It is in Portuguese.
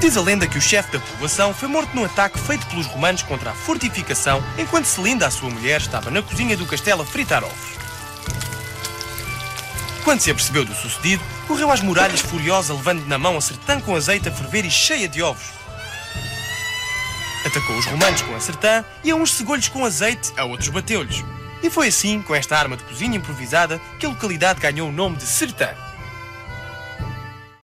Diz a lenda que o chefe da povoação foi morto num ataque feito pelos romanos contra a fortificação enquanto Celinda, a sua mulher, estava na cozinha do castelo a fritar ovos. Quando se apercebeu do sucedido, correu às muralhas furiosa, levando na mão a sertã com azeite a ferver e cheia de ovos. Atacou os romanos com a sertã e a uns cegou-lhes com azeite, a outros bateu-lhes. E foi assim, com esta arma de cozinha improvisada, que a localidade ganhou o nome de Sertã.